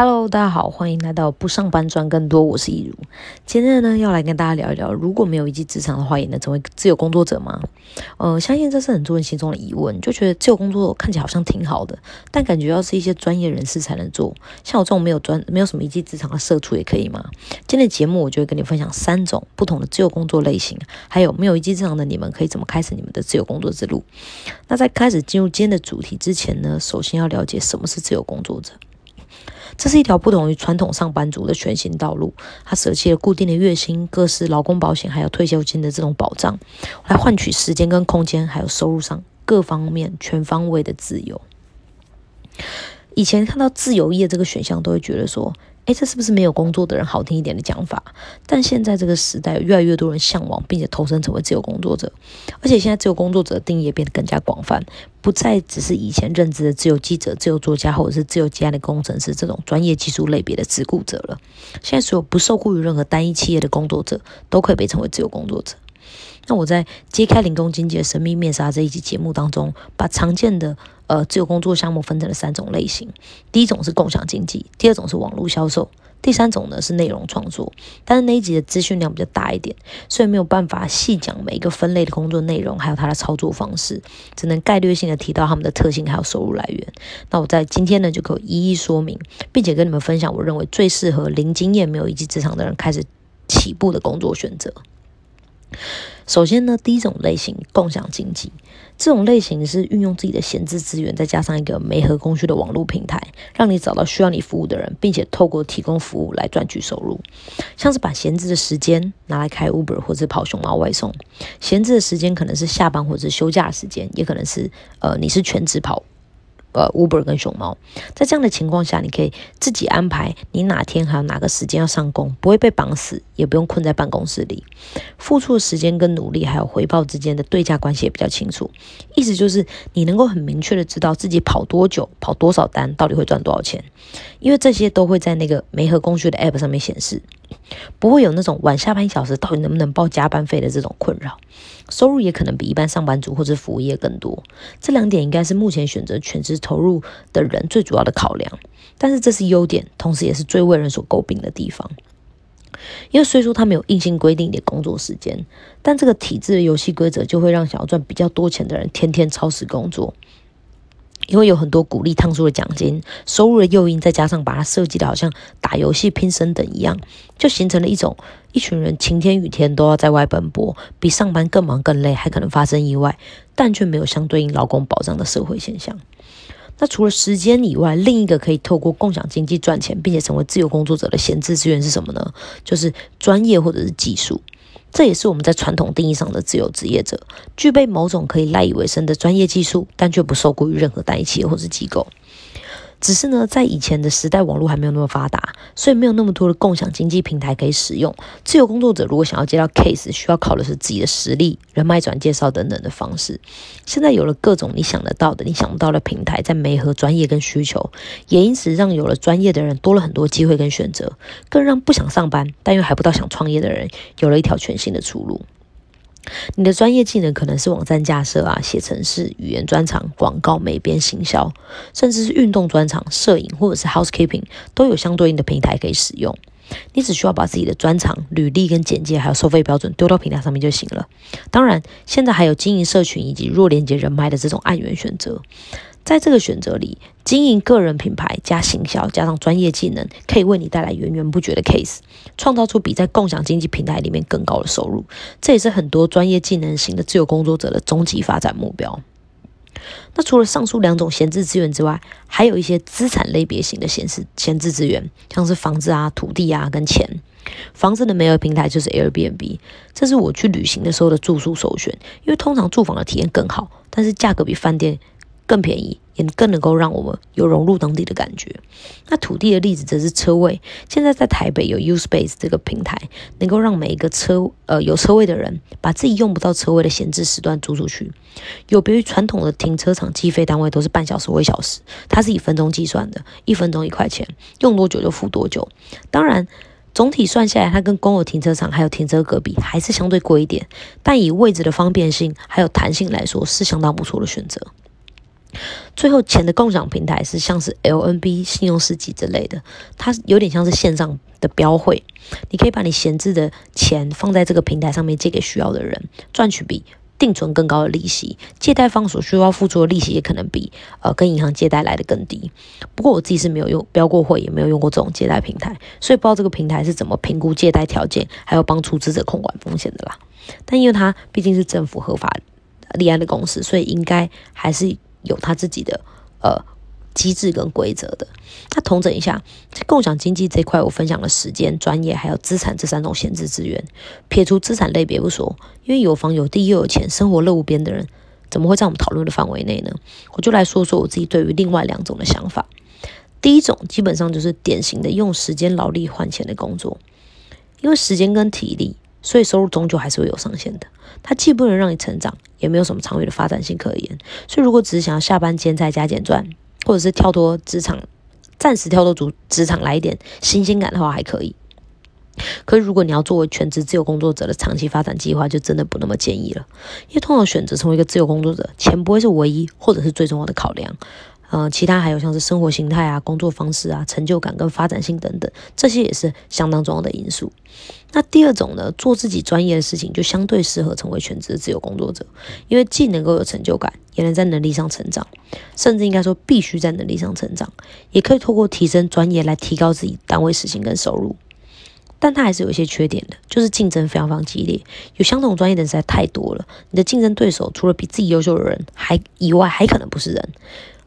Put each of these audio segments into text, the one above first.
Hello，大家好，欢迎来到不上班赚更多，我是易如。今天呢，要来跟大家聊一聊，如果没有一技之长的话，也能成为自由工作者吗？呃，相信这是很多人心中的疑问，就觉得自由工作看起来好像挺好的，但感觉要是一些专业人士才能做，像我这种没有专、没有什么一技之长的社畜也可以吗？今天的节目，我就会跟你分享三种不同的自由工作类型，还有没有一技之长的你们可以怎么开始你们的自由工作之路。那在开始进入今天的主题之前呢，首先要了解什么是自由工作者。这是一条不同于传统上班族的全新道路。他舍弃了固定的月薪、各式劳工保险，还有退休金的这种保障，来换取时间跟空间，还有收入上各方面全方位的自由。以前看到自由业这个选项，都会觉得说。哎，这是不是没有工作的人好听一点的讲法？但现在这个时代，越来越多人向往并且投身成为自由工作者，而且现在自由工作者的定义也变得更加广泛，不再只是以前认知的自由记者、自由作家或者是自由接案的工程师这种专业技术类别的自雇者了。现在所有不受雇于任何单一企业的工作者，都可以被称为自由工作者。那我在揭开零工经济的神秘面纱这一集节目当中，把常见的。呃，自由工作项目分成了三种类型，第一种是共享经济，第二种是网络销售，第三种呢是内容创作。但是那一集的资讯量比较大一点，所以没有办法细讲每一个分类的工作内容，还有它的操作方式，只能概略性的提到他们的特性还有收入来源。那我在今天呢就可以一一说明，并且跟你们分享我认为最适合零经验、没有一技之长的人开始起步的工作选择。首先呢，第一种类型共享经济，这种类型是运用自己的闲置资源，再加上一个媒合供需的网络平台，让你找到需要你服务的人，并且透过提供服务来赚取收入。像是把闲置的时间拿来开 Uber 或者跑熊猫外送，闲置的时间可能是下班或者是休假时间，也可能是呃你是全职跑。呃，Uber 跟熊猫，在这样的情况下，你可以自己安排你哪天还有哪个时间要上工，不会被绑死，也不用困在办公室里。付出的时间跟努力还有回报之间的对价关系也比较清楚。意思就是你能够很明确的知道自己跑多久、跑多少单，到底会赚多少钱，因为这些都会在那个煤和工序的 App 上面显示。不会有那种晚下班一小时到底能不能报加班费的这种困扰，收入也可能比一般上班族或者服务业更多。这两点应该是目前选择全职投入的人最主要的考量。但是这是优点，同时也是最为人所诟病的地方。因为虽说他没有硬性规定的工作时间，但这个体制的游戏规则就会让想要赚比较多钱的人天天超时工作。因为有很多鼓励烫出的奖金、收入的诱因，再加上把它设计的好像打游戏拼升等一样，就形成了一种一群人晴天雨天都要在外奔波，比上班更忙更累，还可能发生意外，但却没有相对应劳工保障的社会现象。那除了时间以外，另一个可以透过共享经济赚钱，并且成为自由工作者的闲置资源是什么呢？就是专业或者是技术。这也是我们在传统定义上的自由职业者，具备某种可以赖以为生的专业技术，但却不受雇于任何单一企业或是机构。只是呢，在以前的时代，网络还没有那么发达，所以没有那么多的共享经济平台可以使用。自由工作者如果想要接到 case，需要考的是自己的实力、人脉转介绍等等的方式。现在有了各种你想得到的、你想不到的平台，在媒合专业跟需求，也因此让有了专业的人多了很多机会跟选择，更让不想上班但又还不到想创业的人有了一条全新的出路。你的专业技能可能是网站架设啊、写程式、语言专长、广告美编、行销，甚至是运动专长、摄影或者是 housekeeping，都有相对应的平台可以使用。你只需要把自己的专长、履历跟简介，还有收费标准丢到平台上面就行了。当然，现在还有经营社群以及弱连接人脉的这种案源选择。在这个选择里，经营个人品牌加行销加上专业技能，可以为你带来源源不绝的 case，创造出比在共享经济平台里面更高的收入。这也是很多专业技能型的自由工作者的终极发展目标。那除了上述两种闲置资源之外，还有一些资产类别型的闲置闲置资源，像是房子啊、土地啊跟钱。房子的没有平台就是 Airbnb，这是我去旅行的时候的住宿首选，因为通常住房的体验更好，但是价格比饭店。更便宜，也更能够让我们有融入当地的感觉。那土地的例子则是车位。现在在台北有 U Space 这个平台，能够让每一个车呃有车位的人，把自己用不到车位的闲置时段租出去。有别于传统的停车场计费单位都是半小时或一小时，它是以分钟计算的，一分钟一块钱，用多久就付多久。当然，总体算下来，它跟公有停车场还有停车格比还是相对贵一点，但以位置的方便性还有弹性来说，是相当不错的选择。最后，钱的共享平台是像是 LNB、信用世纪之类的，它有点像是线上的标会，你可以把你闲置的钱放在这个平台上面借给需要的人，赚取比定存更高的利息。借贷方所需要付出的利息也可能比呃跟银行借贷来的更低。不过我自己是没有用标过会，也没有用过这种借贷平台，所以不知道这个平台是怎么评估借贷条件，还有帮出资者控管风险的啦。但因为它毕竟是政府合法立案的公司，所以应该还是。有他自己的呃机制跟规则的。那统整一下，共享经济这块，我分享了时间、专业还有资产这三种闲置资源。撇除资产类别不说，因为有房有地又有钱，生活乐无边的人，怎么会在我们讨论的范围内呢？我就来说说我自己对于另外两种的想法。第一种基本上就是典型的用时间劳力换钱的工作，因为时间跟体力。所以收入终究还是会有上限的，它既不能让你成长，也没有什么长远的发展性可言。所以如果只是想要下班兼差加减赚，或者是跳脱职场，暂时跳脱主职场来一点新鲜感的话，还可以。可是如果你要作为全职自由工作者的长期发展计划，就真的不那么建议了。因为通常选择成为一个自由工作者，钱不会是唯一或者是最重要的考量。呃，其他还有像是生活形态啊、工作方式啊、成就感跟发展性等等，这些也是相当重要的因素。那第二种呢，做自己专业的事情，就相对适合成为全职自由工作者，因为既能够有成就感，也能在能力上成长，甚至应该说必须在能力上成长，也可以透过提升专业来提高自己单位时薪跟收入。但它还是有一些缺点的，就是竞争非常非常激烈，有相同专业的人实在太多了，你的竞争对手除了比自己优秀的人还以外，还可能不是人。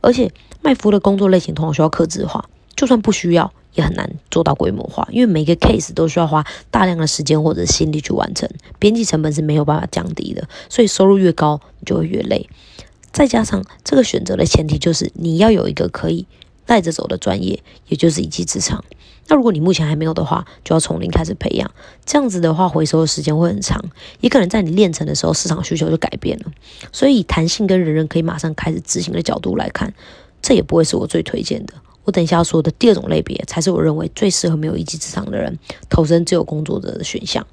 而且卖服的工作类型通常需要克制化，就算不需要，也很难做到规模化，因为每个 case 都需要花大量的时间或者心力去完成，边际成本是没有办法降低的，所以收入越高，你就会越累。再加上这个选择的前提就是你要有一个可以带着走的专业，也就是一技之长。那如果你目前还没有的话，就要从零开始培养。这样子的话，回收的时间会很长，也可能在你练成的时候，市场需求就改变了。所以，以弹性跟人人可以马上开始执行的角度来看，这也不会是我最推荐的。我等一下要说的第二种类别，才是我认为最适合没有一技之长的人投身自由工作者的选项。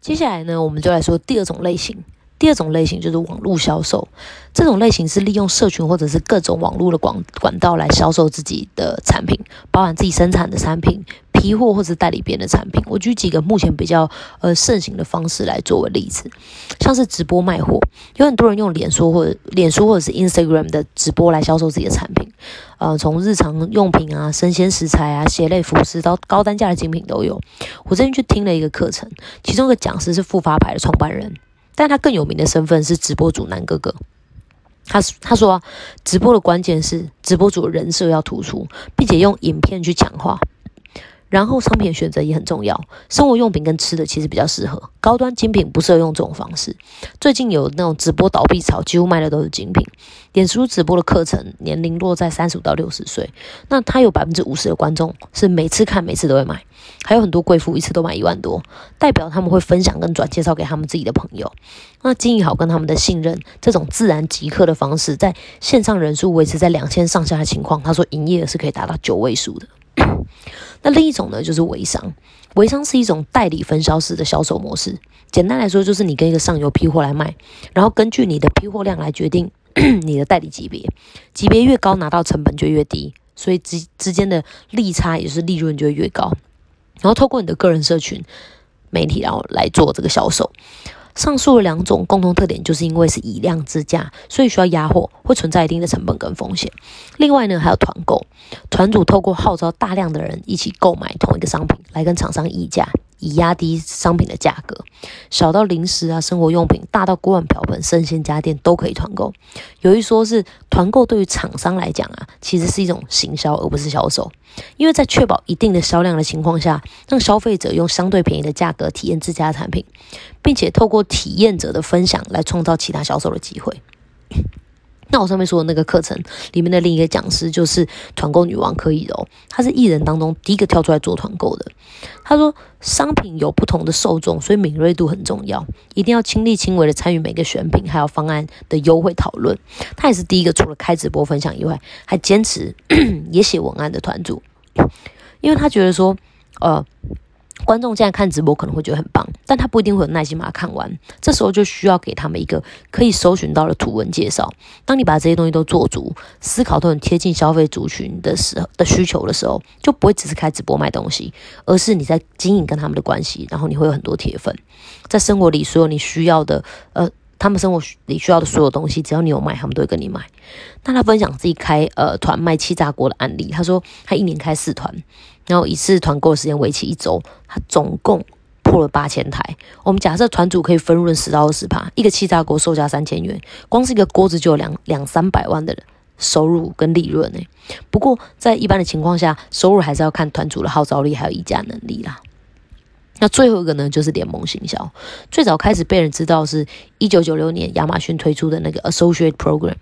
接下来呢，我们就来说第二种类型。第二种类型就是网络销售，这种类型是利用社群或者是各种网络的广管道来销售自己的产品，包含自己生产的产品、批货或者代理别人的产品。我举几个目前比较呃盛行的方式来作为例子，像是直播卖货，有很多人用脸书或者脸书或者是 Instagram 的直播来销售自己的产品，呃，从日常用品啊、生鲜食材啊、鞋类服饰到高单价的精品都有。我最近去听了一个课程，其中一个讲师是复发牌的创办人。但他更有名的身份是直播主男哥哥。他他说，直播的关键是直播主人设要突出，并且用影片去强化。然后商品选择也很重要，生活用品跟吃的其实比较适合，高端精品不适合用这种方式。最近有那种直播倒闭潮，几乎卖的都是精品。脸书直播的课程年龄落在三十五到六十岁，那他有百分之五十的观众是每次看每次都会买，还有很多贵妇一次都买一万多，代表他们会分享跟转介绍给他们自己的朋友。那经营好跟他们的信任，这种自然即刻的方式，在线上人数维持在两千上下的情况，他说营业额是可以达到九位数的。那另一种呢，就是微商。微商是一种代理分销式的销售模式。简单来说，就是你跟一个上游批货来卖，然后根据你的批货量来决定 你的代理级别。级别越高，拿到成本就越低，所以之之间的利差也是利润就会越高。然后透过你的个人社群媒体，然后来做这个销售。上述两种共同特点，就是因为是以量制价，所以需要压货，会存在一定的成本跟风险。另外呢，还有团购，团主透过号召大量的人一起购买同一个商品，来跟厂商议价。以压低商品的价格，小到零食啊、生活用品，大到锅碗瓢盆、生鲜家电都可以团购。有一说是团购对于厂商来讲啊，其实是一种行销，而不是销售，因为在确保一定的销量的情况下，让消费者用相对便宜的价格体验自家产品，并且透过体验者的分享来创造其他销售的机会。那我上面说的那个课程里面的另一个讲师就是团购女王柯以柔，她是艺人当中第一个跳出来做团购的。她说，商品有不同的受众，所以敏锐度很重要，一定要亲力亲为的参与每个选品还有方案的优惠讨论。她也是第一个除了开直播分享以外，还坚持 也写文案的团主，因为她觉得说，呃。观众现在看直播可能会觉得很棒，但他不一定会有耐心把它看完。这时候就需要给他们一个可以搜寻到的图文介绍。当你把这些东西都做足，思考都很贴近消费族群的时候的需求的时候，就不会只是开直播卖东西，而是你在经营跟他们的关系，然后你会有很多铁粉，在生活里所有你需要的，呃，他们生活里需要的所有东西，只要你有卖，他们都会跟你买。那他分享自己开呃团卖气炸锅的案例，他说他一年开四团。然后一次团购时间为期一周，他总共破了八千台。我们假设团主可以分润十到二十趴，一个气炸锅售价三千元，光是一个锅子就有两两三百万的收入跟利润呢。不过在一般的情况下，收入还是要看团主的号召力还有议价能力啦。那最后一个呢，就是联盟行销。最早开始被人知道是一九九六年亚马逊推出的那个 Associate Program，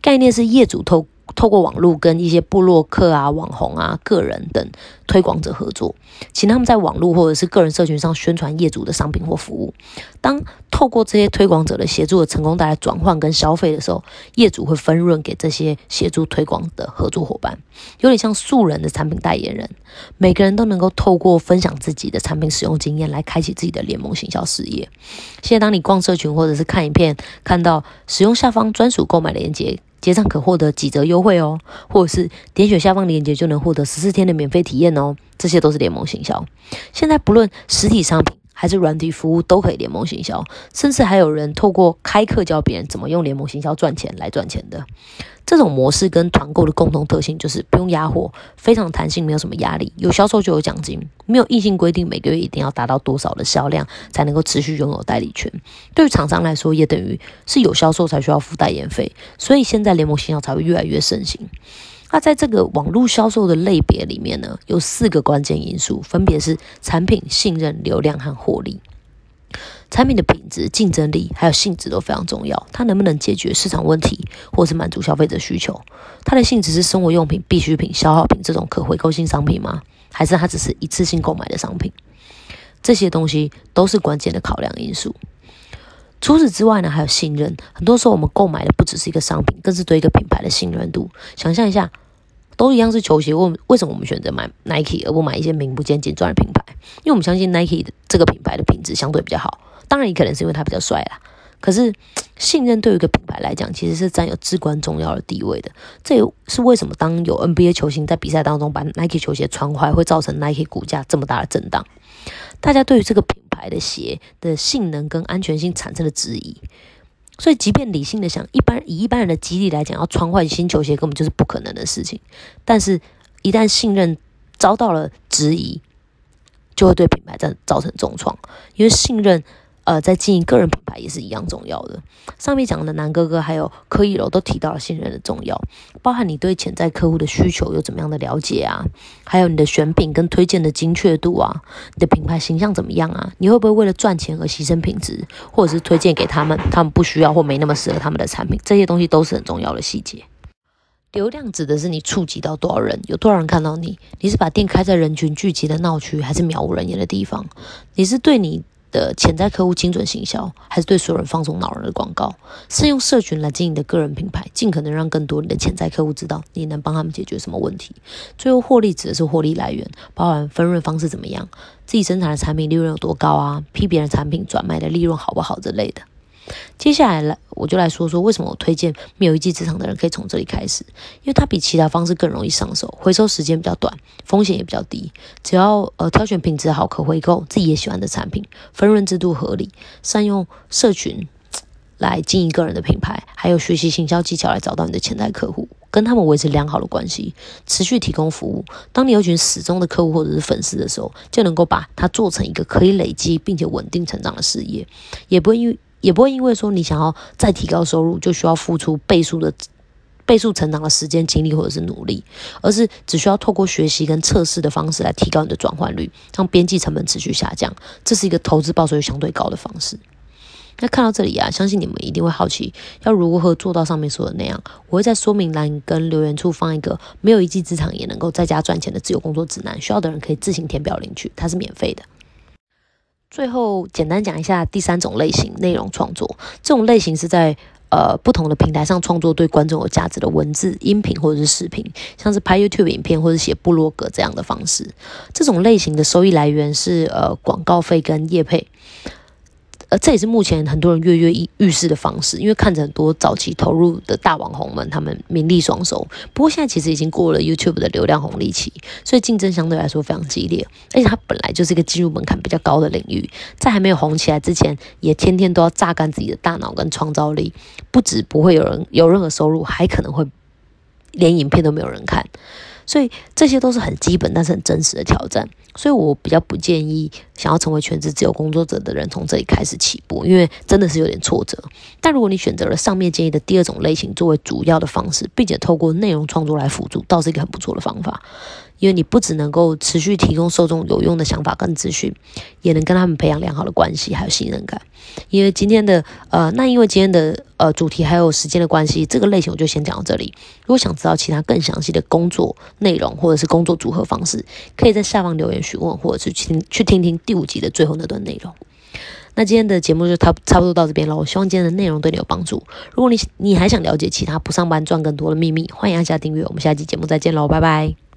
概念是业主透。透过网络跟一些部落客啊、网红啊、个人等推广者合作，请他们在网络或者是个人社群上宣传业主的商品或服务。当透过这些推广者的协助，成功带来转换跟消费的时候，业主会分润给这些协助推广的合作伙伴，有点像素人的产品代言人。每个人都能够透过分享自己的产品使用经验来开启自己的联盟行销事业。现在，当你逛社群或者是看影片，看到使用下方专属购买链接。结账可获得几折优惠哦，或者是点选下方链接就能获得十四天的免费体验哦，这些都是联盟行销。现在不论实体商品还是软体服务都可以联盟行销，甚至还有人透过开课教别人怎么用联盟行销赚钱来赚钱的。这种模式跟团购的共同特性就是不用压货，非常弹性，没有什么压力，有销售就有奖金，没有硬性规定每个月一定要达到多少的销量才能够持续拥有代理权。对于厂商来说，也等于是有销售才需要付代言费，所以现在联盟信销才会越来越盛行。那在这个网络销售的类别里面呢，有四个关键因素，分别是产品、信任、流量和获利。产品的品质、竞争力还有性质都非常重要。它能不能解决市场问题，或是满足消费者需求？它的性质是生活用品、必需品、消耗品这种可回购性商品吗？还是它只是一次性购买的商品？这些东西都是关键的考量因素。除此之外呢，还有信任。很多时候我们购买的不只是一个商品，更是对一个品牌的信任度。想象一下，都一样是球鞋，为为什么我们选择买 Nike 而不买一些名不见经传的品牌？因为我们相信 Nike 的这个品牌的品质相对比较好。当然也可能是因为它比较帅啦，可是信任对于一个品牌来讲，其实是占有至关重要的地位的。这也是为什么当有 NBA 球星在比赛当中把 Nike 球鞋穿坏，会造成 Nike 股价这么大的震荡。大家对于这个品牌的鞋的性能跟安全性产生了质疑，所以即便理性的想，一般以一般人的肌力来讲，要穿坏新球鞋根本就是不可能的事情。但是，一旦信任遭到了质疑，就会对品牌造造成重创，因为信任。呃，在经营个人品牌也是一样重要的。上面讲的南哥哥还有柯一楼都提到了信任的重要，包含你对潜在客户的需求有怎么样的了解啊，还有你的选品跟推荐的精确度啊，你的品牌形象怎么样啊？你会不会为了赚钱而牺牲品质，或者是推荐给他们他们不需要或没那么适合他们的产品？这些东西都是很重要的细节。流量指的是你触及到多少人，有多少人看到你？你是把店开在人群聚集的闹区，还是渺无人烟的地方？你是对你。的潜在客户精准行销，还是对所有人放松恼人的广告？是用社群来经营的个人品牌，尽可能让更多你的潜在客户知道你能帮他们解决什么问题。最后获利指的是获利来源，包含分润方式怎么样，自己生产的产品利润有多高啊？批别人产品转卖的利润好不好之类的。接下来来，我就来说说为什么我推荐没有一技之长的人可以从这里开始，因为它比其他方式更容易上手，回收时间比较短，风险也比较低。只要呃挑选品质好、可回购、自己也喜欢的产品，分润制度合理，善用社群来经营个人的品牌，还有学习行销技巧来找到你的潜在客户，跟他们维持良好的关系，持续提供服务。当你有群死忠的客户或者是粉丝的时候，就能够把它做成一个可以累积并且稳定成长的事业，也不会因为。也不会因为说你想要再提高收入，就需要付出倍数的倍数成长的时间、精力或者是努力，而是只需要透过学习跟测试的方式来提高你的转换率，让边际成本持续下降。这是一个投资报酬率相对高的方式。那看到这里啊，相信你们一定会好奇，要如何做到上面说的那样？我会在说明栏跟留言处放一个没有一技之长也能够在家赚钱的自由工作指南，需要的人可以自行填表领取，它是免费的。最后，简单讲一下第三种类型内容创作。这种类型是在呃不同的平台上创作对观众有价值的文字、音频或者是视频，像是拍 YouTube 影片或者写部落格这样的方式。这种类型的收益来源是呃广告费跟业配。呃，这也是目前很多人跃跃欲试的方式，因为看着很多早期投入的大网红们，他们名利双收。不过现在其实已经过了 YouTube 的流量红利期，所以竞争相对来说非常激烈。而且它本来就是一个进入门槛比较高的领域，在还没有红起来之前，也天天都要榨干自己的大脑跟创造力，不止不会有人有任何收入，还可能会连影片都没有人看。所以这些都是很基本但是很真实的挑战，所以我比较不建议想要成为全职自由工作者的人从这里开始起步，因为真的是有点挫折。但如果你选择了上面建议的第二种类型作为主要的方式，并且透过内容创作来辅助，倒是一个很不错的方法。因为你不只能够持续提供受众有用的想法跟资讯，也能跟他们培养良好的关系，还有信任感。因为今天的呃，那因为今天的呃主题还有时间的关系，这个类型我就先讲到这里。如果想知道其他更详细的工作内容或者是工作组合方式，可以在下方留言询问，或者是去听去听听第五集的最后那段内容。那今天的节目就差差不多到这边了。我希望今天的内容对你有帮助。如果你你还想了解其他不上班赚更多的秘密，欢迎按下订阅。我们下期节目再见喽，拜拜。